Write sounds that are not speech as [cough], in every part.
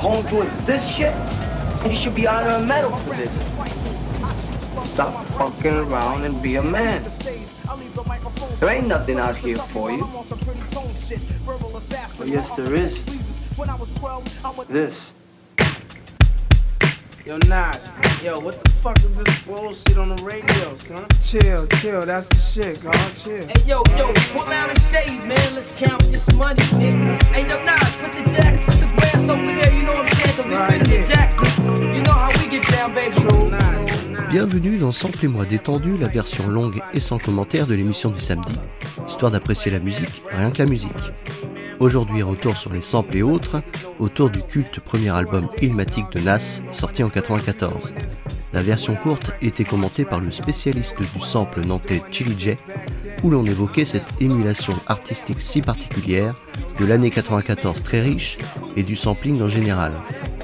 sitting at home doing this shit? You should be honored a medal for this. Stop fucking around and be a man. There ain't nothing out here for you. But yes, there is. This. Yo, Nas, yo, what the fuck is this bullshit on the radio, son? Chill, chill, that's the shit, God, chill. Hey, yo, yo, pull out a shave, man. Let's count this money, nigga. Hey, yo, Nas, put the jacks, put the grass Bienvenue dans Sample et moi détendu, la version longue et sans commentaire de l'émission du samedi, histoire d'apprécier la musique, rien que la musique. Aujourd'hui, retour sur les samples et autres, autour du culte premier album Ilmatic de Nas, sorti en 94. La version courte était commentée par le spécialiste du sample nantais Chili J, où l'on évoquait cette émulation artistique si particulière de l'année 94 très riche et du sampling en général.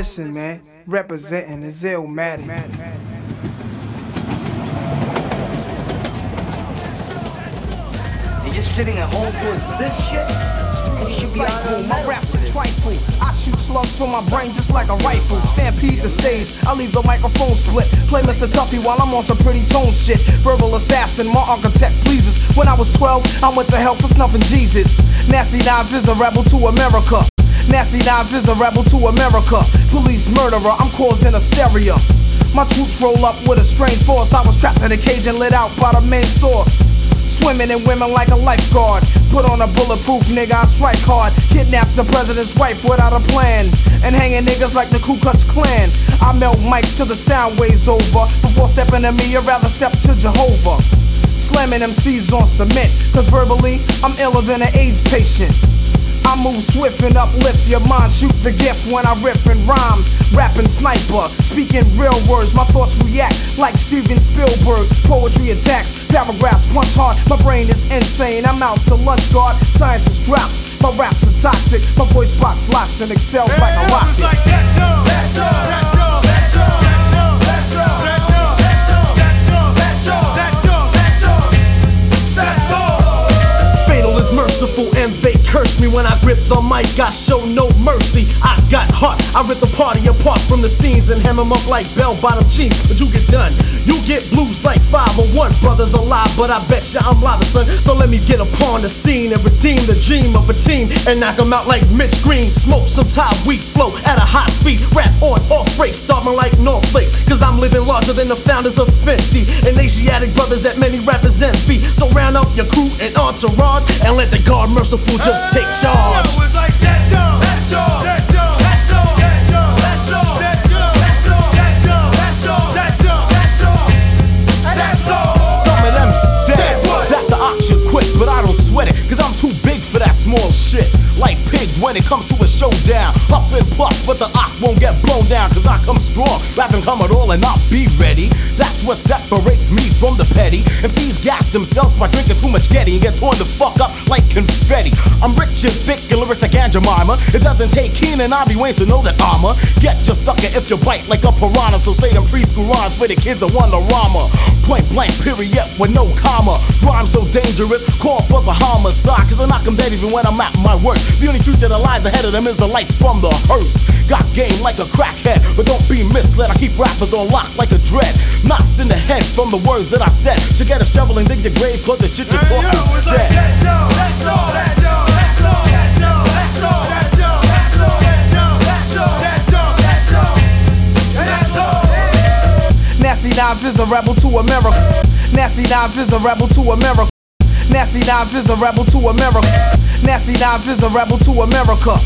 listen, man. Representing the Zillmatic. And you're sitting at home doing this shit? You should be honored a Cycle, my raps are this. trifle. I shoot slugs from my brain just like a rifle. Stampede the stage, I leave the microphone split. Play Mr. Tuffy while I'm on some pretty tone shit. Verbal assassin, my architect pleases. When I was 12, I went to hell for snuffing Jesus. Nasty Nas is a rebel to America. Nasty Nas is a rebel to America. Police murderer, I'm causing hysteria. My troops roll up with a strange force. I was trapped in a cage and lit out by the main source. Swimming in women like a lifeguard. Put on a bulletproof nigga, I strike hard. Kidnap the president's wife without a plan. And hanging niggas like the Ku Klux Klan. I melt mics till the sound waves over. Before stepping to me, I'd rather step to Jehovah. Slamming MCs on cement. Cause verbally, I'm iller than an AIDS patient. I move swift and uplift your mind. Shoot the gift when I rip and rhyme. Rapping sniper, speaking real words. My thoughts react like Steven Spielberg's. Poetry attacks, paragraphs punch hard. My brain is insane. I'm out to lunch guard. Science is dropped. My raps are toxic. My voice box locks and excels like a rocket. Fatal merciful and they curse me when I grip the mic. I show no mercy. I got heart. I rip the party apart from the scenes and hem 'em up like bell bottom jeans. But you get done. You get blues like 501. Brothers alive, but I bet ya I'm live, son. So let me get upon the scene and redeem the dream of a team and knock 'em out like Mitch Green. Smoke some top weak flow at a high speed. Rap on off break, starting like North Flakes. Cause I'm living larger than the founders of 50 and Asiatic brothers that many rappers envy. So round up your crew and entourage and let the guard merciful just take charge. When it comes to a showdown. Puff and puff, but the ox won't get blown down, cause I come strong. Rather come at all and not be ready. That's what separates me from the petty. MCs gas themselves by drinking too much Getty and get torn the fuck up like confetti. I'm rich and thick and lyrics like Aunt Jemima. It doesn't take Keenen Ivory Wayans to know that armor. Get your sucker if you bite like a piranha. So say them preschool rhymes for the kids of Wonderama. Point blank, period, with no comma. Rhyme so dangerous, call for the homicide. Cause I knock 'em dead even when I'm at my worst. The only future that lies ahead of them is the lights from the hearse. Got game like a crackhead, but don't be misled. I keep rappers on lock like a dread. Knots in the head from the words that I said. Should get a shovel and dig your grave, cause the shit you talk is dead. Nasty Nas is a rebel to America. Nasty Nas is a rebel to America. Nasty Nas is a rebel to America. Nasty Nas is a rebel to America.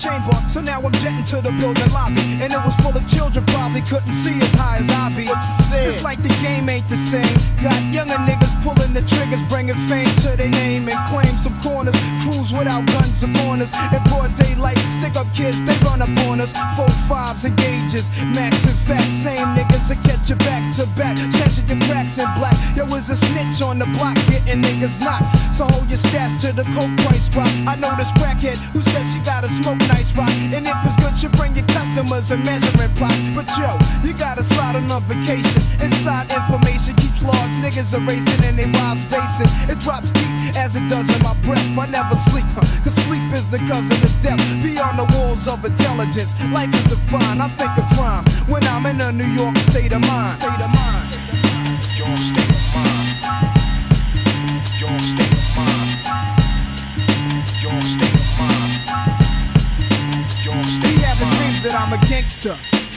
Chamber. So now I'm jetting to the building younger niggas pulling the triggers, bringing fame to their name and claim some corners. Crews without guns upon us. In broad daylight, stick up kids, they run up on us. Four fives and gauges, max and facts. Same niggas that catch you back to back. Catching your cracks in black. Yo, was a snitch on the block, getting niggas knocked. So hold your stash to the coke price drop. I know this crackhead who said she gotta smoke nice rock. And if it's good, you bring your customers and measuring plots. But yo, you gotta slide on a vacation. Inside information keeps large niggas are racing and they wild spacing. It drops deep as it does in my breath. I never sleep, huh? cause sleep is the cousin of death. Beyond the walls of intelligence, life is defined. I think of crime when I'm in a New York state of mind. State of mind. Your state of mind. Your state of mind. Your state of mind. Your state of mind. Be having dreams that I'm a gangster.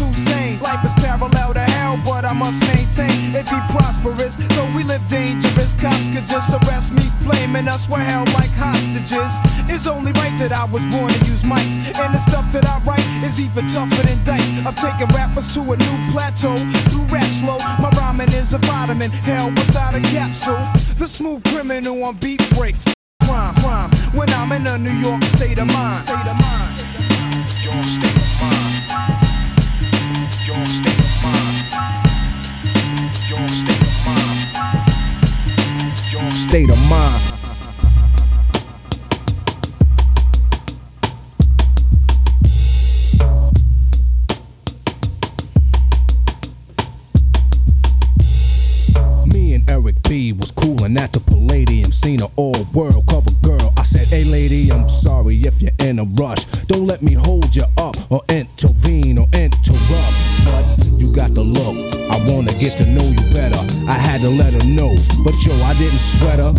too sane. Life is parallel to hell, but I must maintain it be prosperous. Though we live dangerous, cops could just arrest me, blaming us we're held like hostages. It's only right that I was born to use mics, and the stuff that I write is even tougher than dice. I'm taking rappers to a new plateau through rap slow. My rhyming is a vitamin, hell without a capsule. The smooth criminal on beat breaks. Crime, crime. When I'm in a New York state of mind. State of mind. State of mind. State of mind. At the Palladium, seen an all world cover girl. I said, Hey lady, I'm sorry if you're in a rush. Don't let me hold you up or intervene or interrupt. But you got the look. I wanna get to know you better. I had to let her know, but yo, I didn't sweat her.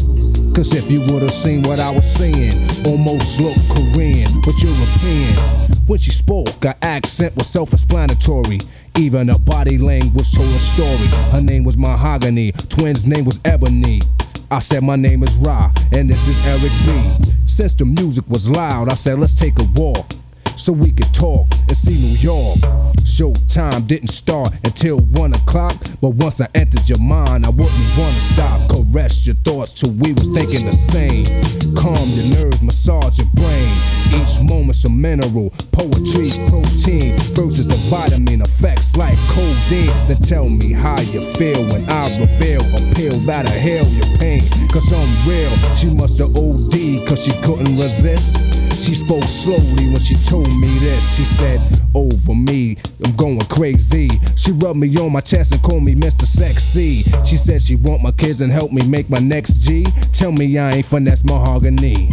Cause if you would've seen what I was saying, almost looked Korean, but European. When she spoke, her accent was self explanatory. Even her body language told a story. Her name was Mahogany, twins' name was Ebony. I said, My name is Ra, and this is Eric B. Since the music was loud, I said, Let's take a walk so we could talk and see New York. Showtime didn't start until one o'clock, but once I entered your mind, I wouldn't wanna stop. Caress your thoughts till we was thinking the same. Calm your nerves, massage your brain. Each moment's a mineral, poetry, protein versus the vitamin effects like codeine. Then tell me how you feel when I reveal a pill that'll heal your pain. Cause I'm real, she must have OD cause she couldn't resist. She spoke slowly when she told me this. She said, Over me, I'm going crazy. She rubbed me on my chest and called me Mr. Sexy. She said she want my kids and help me make my next G. Tell me I ain't finesse mahogany.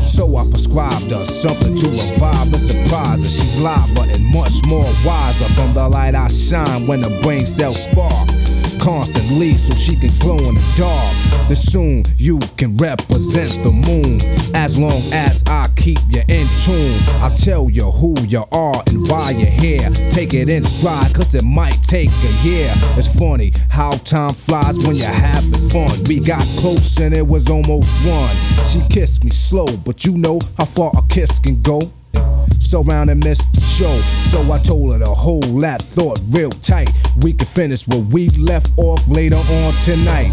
So I prescribed her something to revive and surprise her. She's live, but and much more wiser from the light I shine when the brain cells spark constantly so she can glow in the dark. Then soon you can represent the moon. As long as I keep you in tune, I'll tell you who you are and why you're here. Take it in stride, cause it might take a year. It's funny how time flies when you're having fun. We got close and it was almost one. She kissed me slow, but you know how far a kiss can go. So round and missed the show. So I told her to hold that thought real tight. We could finish what we left off later on tonight.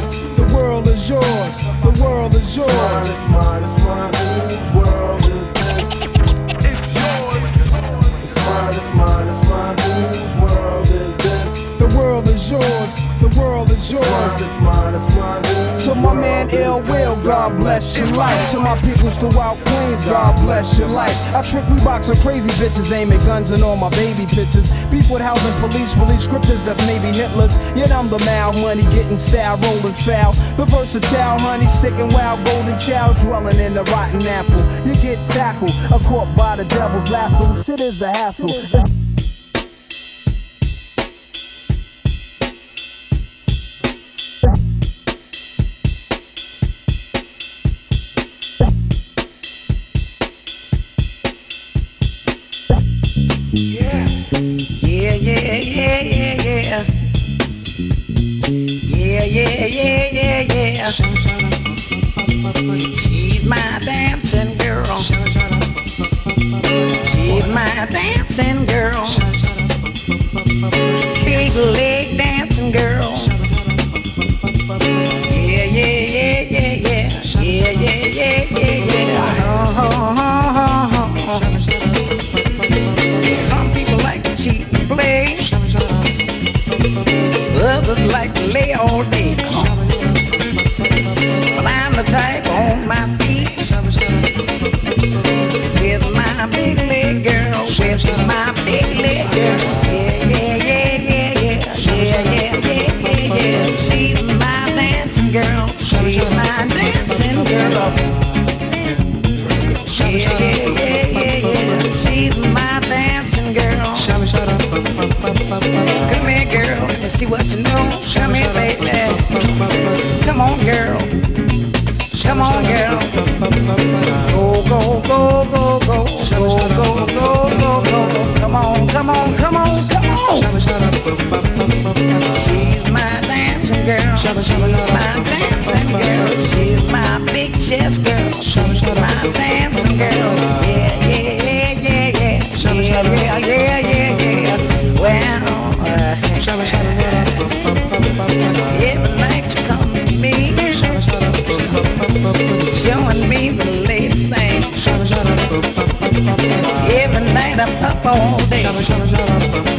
The world is yours. The world is yours. It's mine, it's mine, it's mine. Whose world is this? It's yours. It's mine, it's mine, it's mine. Whose world is yours. The world is It's mine, yours. it's mine, it's mine. To my man Ill Will. God bless your life. To my peoples throughout Queens, God bless your life. I trick Reeboks on crazy bitches, aiming guns and all my baby pictures. Beef with housing police, release scriptures that's maybe Hitler's. Yet I'm the mal, money getting style, rolling foul. The versatile honey, sticking wild, golden child, dwelling in the rotten apple. You get tackled, a caught by the devil's lasso. Shit is the hassle. yeah, yeah, yeah. She's my dancing girl. She's my dancing girl. Big leg dancing girl. Yeah, yeah, yeah, yeah, yeah. Yeah, yeah, yeah, yeah, yeah. Oh, oh, oh, oh, oh. Some people like to cheat and play all day. On. But I'm the type on my feet. With my big leg girl, with my big leg girl. Yeah, yeah, yeah, yeah, yeah. Yeah, yeah, yeah, yeah, yeah. She's my dancing girl. She's my dancing girl. See what you know. Come here, baby. Come on, girl. Come on, girl. Go, go, go, go, go. Go, go, go, go, go. Come on, come on, come on, come on. She's my dancing girl. She's my dancing girl. She's my big chest girl. She's my dancing girl. Yeah, Every night I'm up all day, watching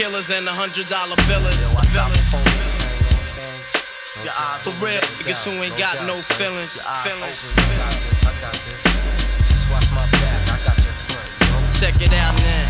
killers and the hundred dollar billers. For real, niggas who ain't got no feelings. Feelings. Check it out now.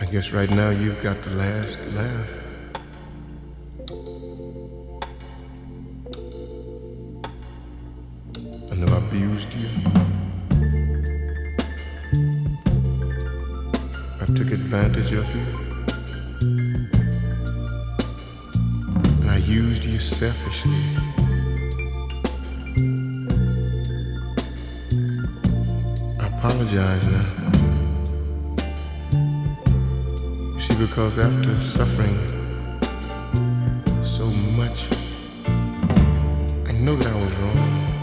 I guess right now you've got the last laugh. I know I abused you. I took advantage of you. And I used you selfishly. I apologize now. See, because after suffering so much, I know that I was wrong.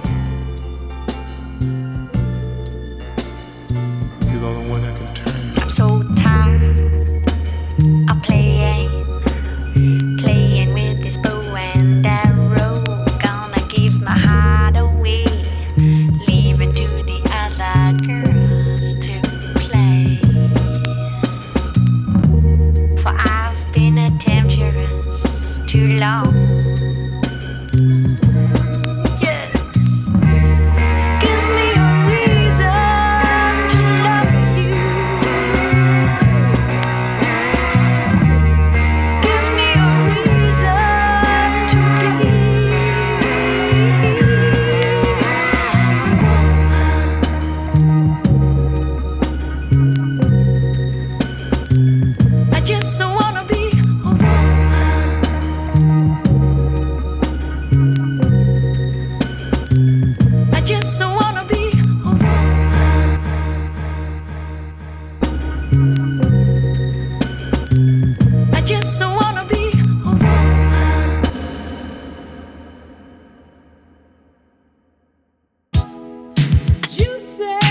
It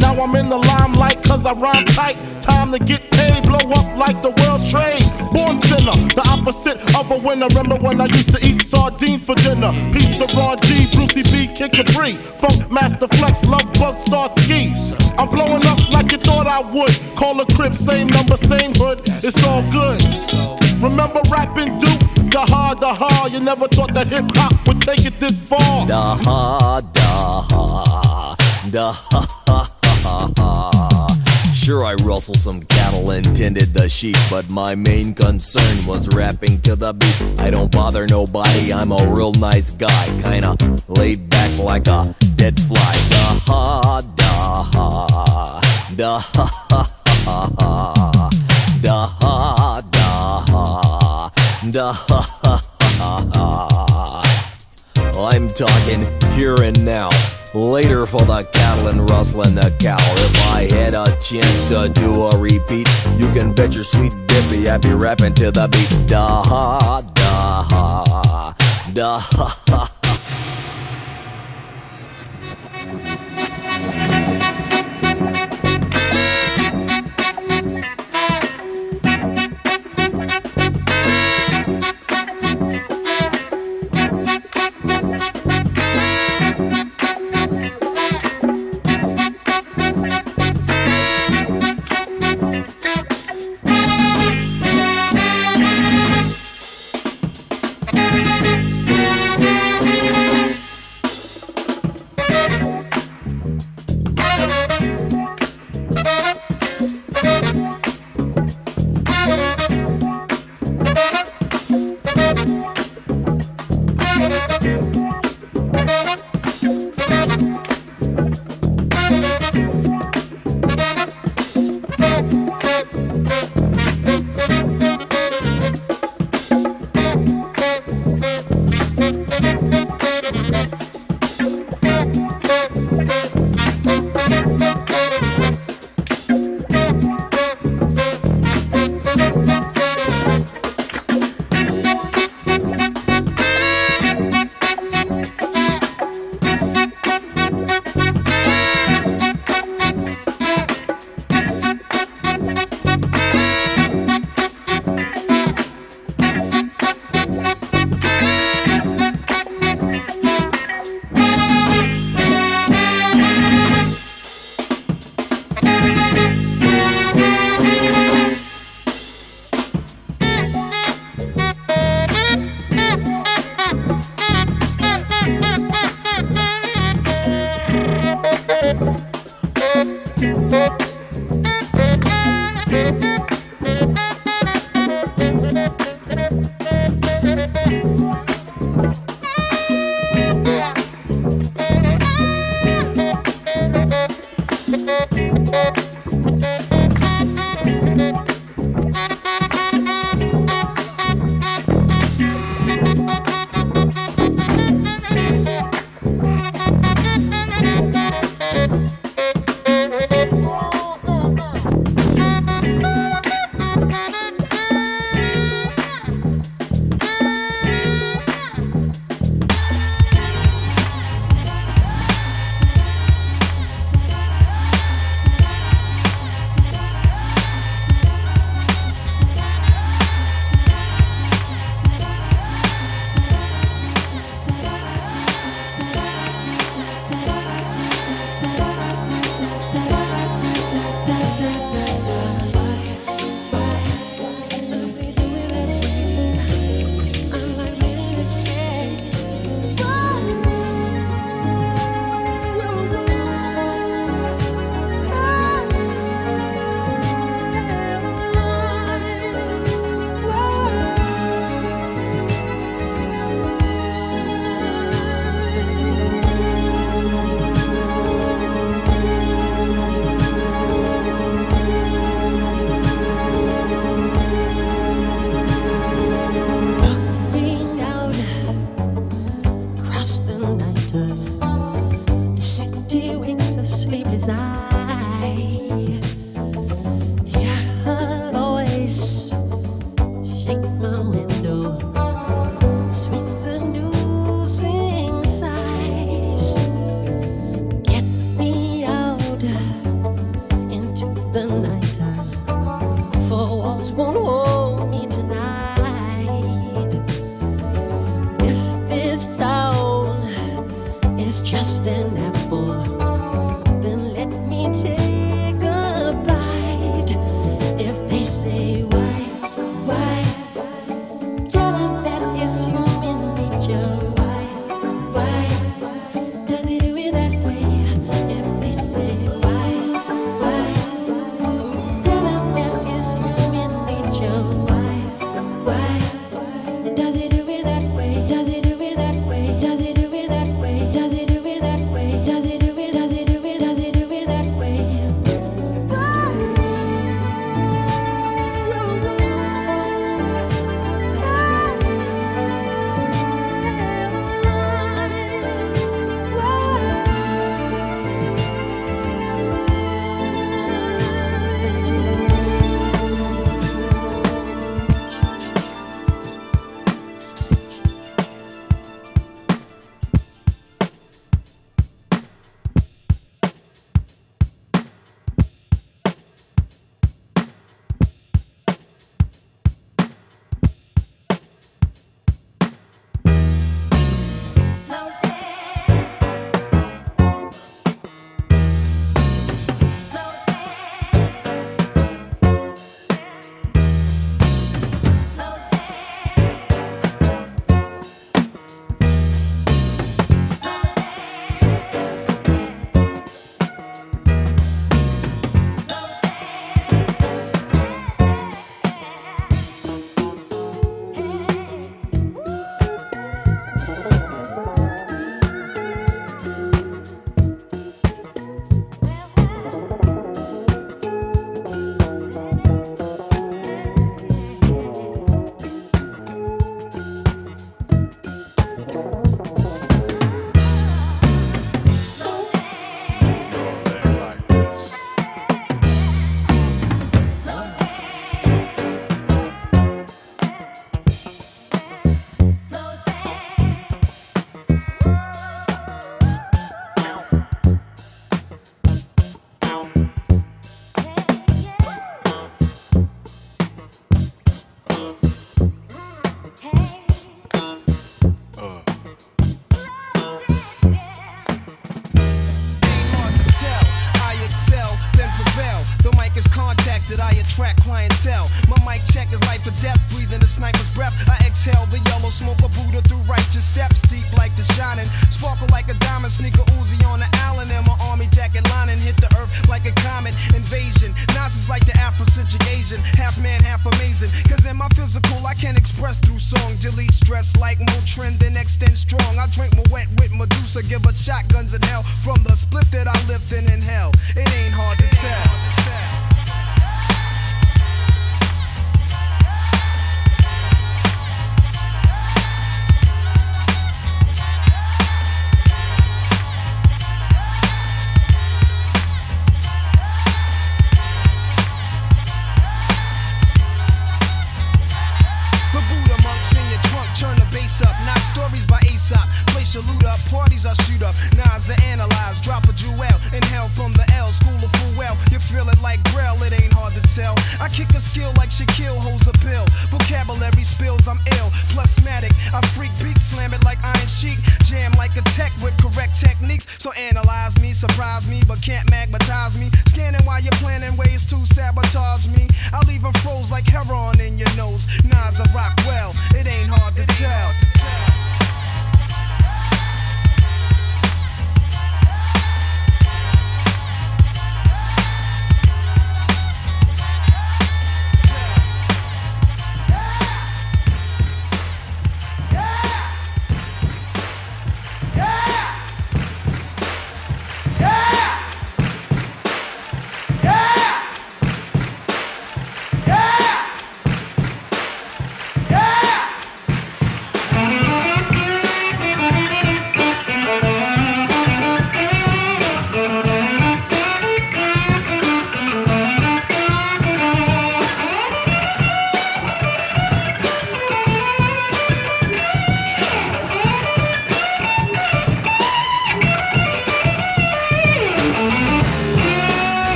Now I'm in the limelight cause I rhyme tight. Time to get paid, blow up like the world's trade. Born sinner, the opposite of a winner. Remember when I used to eat sardines for dinner? Peace to Ron G, Brucey B, Kid Capri, Funk Master Flex, Love Bug, Star Ski. I'm blowing up like you thought I would. Call a crib, same number, same hood. It's all good. Remember rapping Duke? The hard, the hard. You never thought that hip hop would take it this far. Da ha da ha da ha [laughs] Sure, I rustled some cattle and tended the sheep, but my main concern was rapping to the beat. I don't bother nobody, I'm a real nice guy, kinda laid back like a dead fly. Da ha da ha da ha ha ha ha da ha da ha da ha ha ha ha. I'm talking here and now. Later for the cattle and rustling the cow. If I had a chance to do a repeat, you can bet your sweet dippy I'd be rapping to the beat. Da ha da ha da ha ha.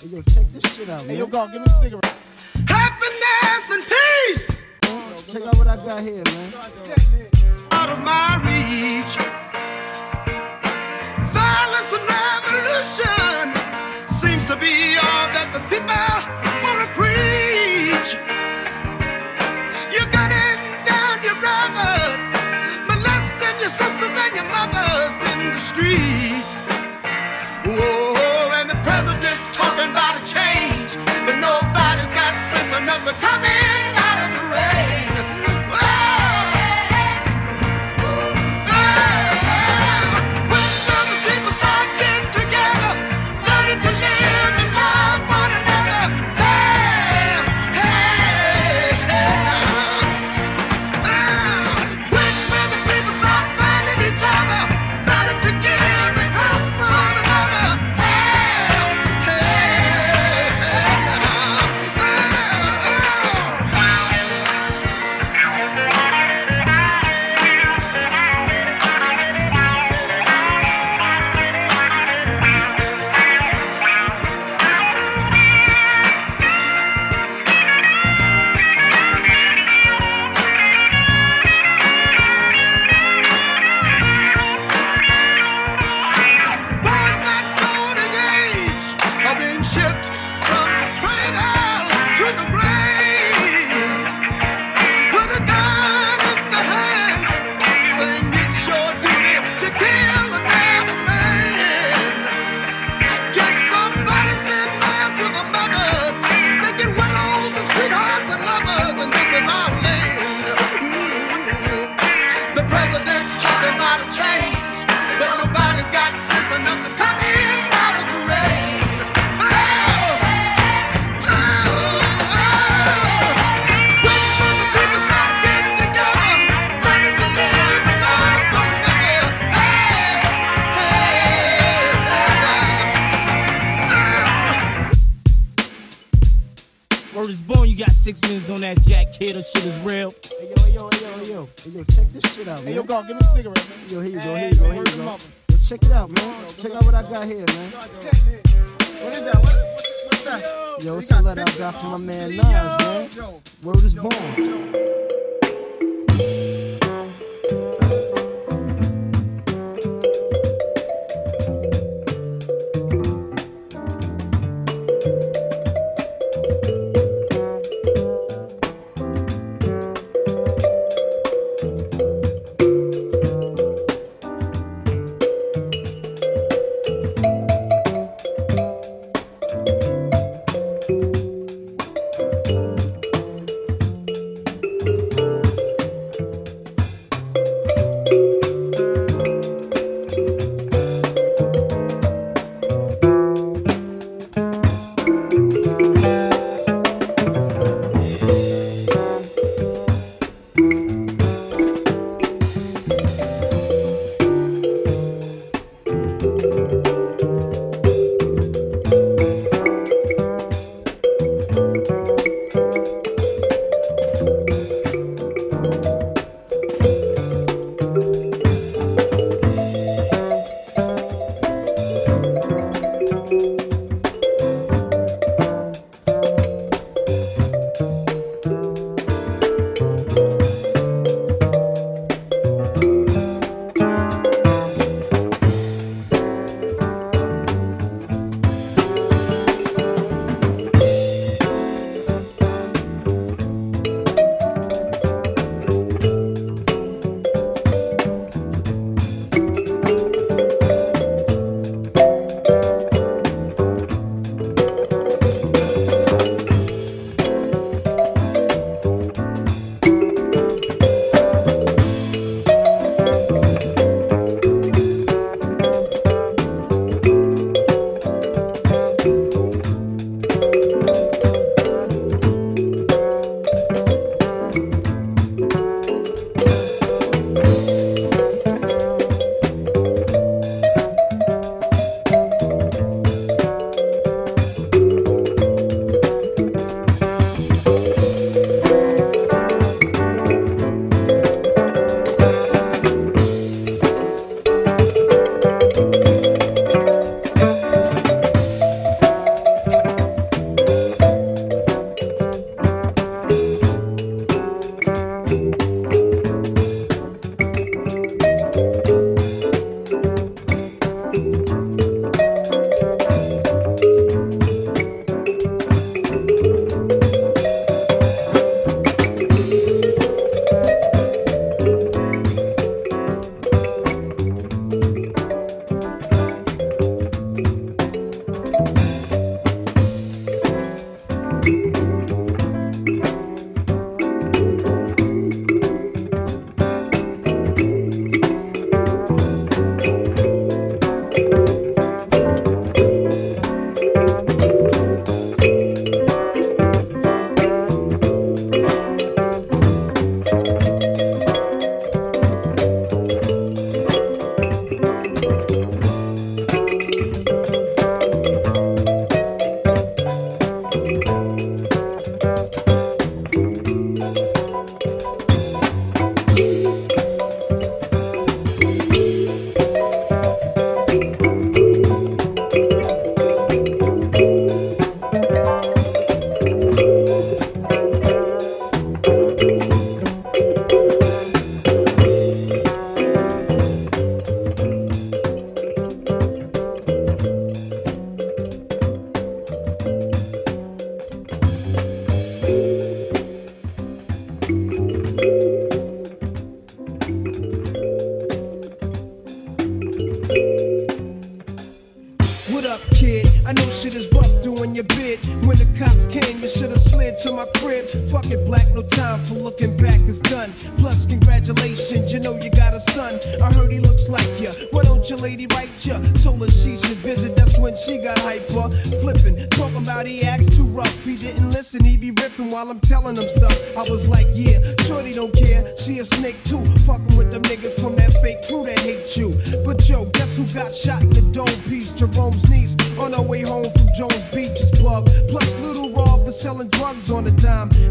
Hey, yo, check this shit out, man. Hey, yo, God, give me a cigarette. Happiness and peace. Check out what I got here, man. Out of my reach. Check it out, man. Check out what I got here, man. What is that? What's that? Yo, it's a letter I got from my man Nas, man. World is born.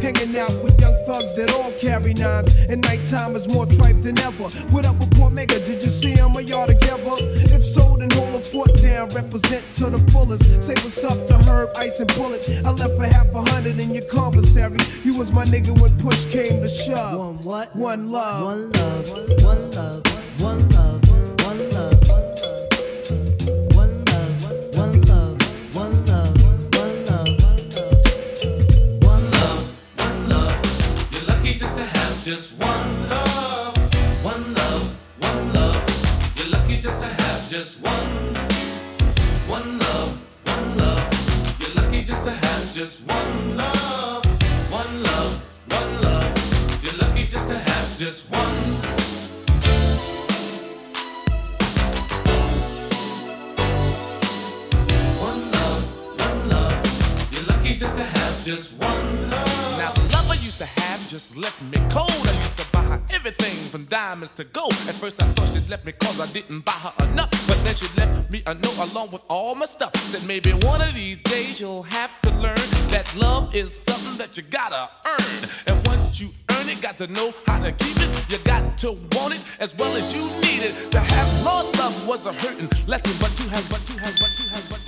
Hanging out with young thugs that all carry nines. And nighttime is more tripe than ever. What up with Port Mega? Did you see him or y'all together? If so, then hold a foot down. Represent to the fullest. Say what's up to Herb, Ice, and Bullet. I left for half a hundred in your commissary. You was my nigga when push came to shove. One what? One love. One love. One love. One love. Just one love. One love, one love. You're lucky just to have just one. One love, one love. You're lucky just to have just one love. One love, one love. You're lucky just to have just one. One love, one love. You're lucky just just left me cold. I used to buy her everything from diamonds to gold. At first I thought she left me cause I didn't buy her enough. But then she left me a note along with all my stuff. Said maybe one of these days you'll have to learn that love is something that you gotta earn. And once you earn it, got to know how to keep it. You got to want it as well as you need it. To have lost love was a hurting lesson, but have, but have, but have, but to have,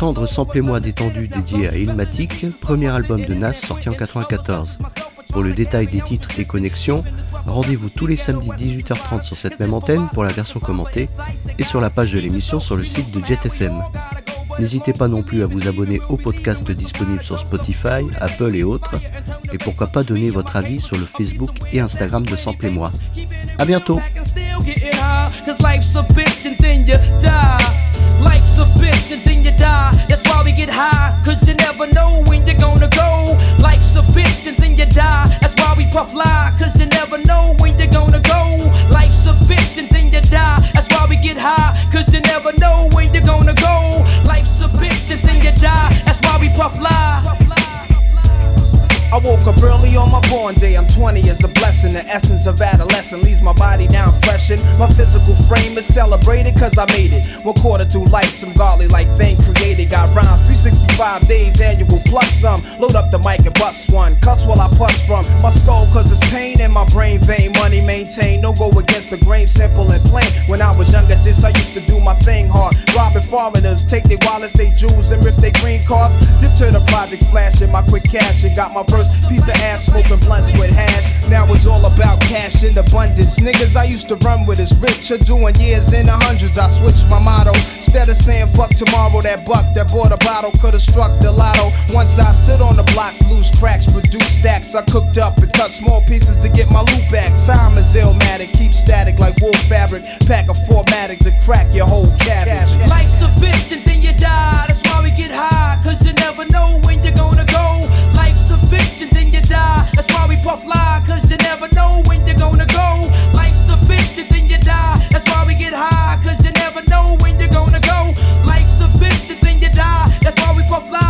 venez d'entendre Samplez-moi détendu dédié à Ilmatic, premier album de Nas sorti en 94. Pour le détail des titres et connexions, rendez-vous tous les samedis 18h30 sur cette même antenne pour la version commentée et sur la page de l'émission sur le site de JetFM. N'hésitez pas non plus à vous abonner au podcast disponible sur Spotify, Apple et autres, et pourquoi pas donner votre avis sur le Facebook et Instagram de bientôt high. Cause life's a bitch a bitch and then you die. That's why we get high. Cause you never know when you're gonna go. Life's a bitch and then you die. That's why we puff lie. Cause you never know when you're gonna go. Life's a bitch and then you die. That's why we get high. Cause you never know when you're gonna go. Life's a bitch and then you die. That's why we puff lie. I woke up early on my born day, I'm 20 is a blessing. The essence of adolescence leaves my body down freshened. My physical frame is celebrated cause I made it. One quarter through life, some godly like thing created. Got rhymes 365 days annual plus some. Load up the mic and bust one. Cuss while I puss from my skull cause it's pain in my brain vein. Money maintained, no go against the grain, simple and plain. When I was younger, this I used to do my thing hard. Robbing foreigners, take their wallets, they jewels, and rip their green cards. Dip to the project, flashing my quick cash and got my first piece of ass smoking blunts with hash. Now it's all about cash in abundance. Niggas I used to run with is rich, are doing years in the hundreds. I switched my motto. Instead of saying fuck tomorrow, that buck that bought a bottle could've struck the lotto. Once I stood on the block, loose cracks, produce stacks. I cooked up and cut small pieces to get my loot back. Time is illmatic, keep static like wool fabric. Pack a formatic to crack your whole cabbage. Life's a bitch and then you die. That's why we get high, cause you never know when you're gonna go. A bitch and then you die. That's why we puff fly, cause you never know when you're gonna go. Life's a bitch and then you die. That's why we get high, cause you never know when you're gonna go. Life's a bitch and then you die. That's why we puff fly,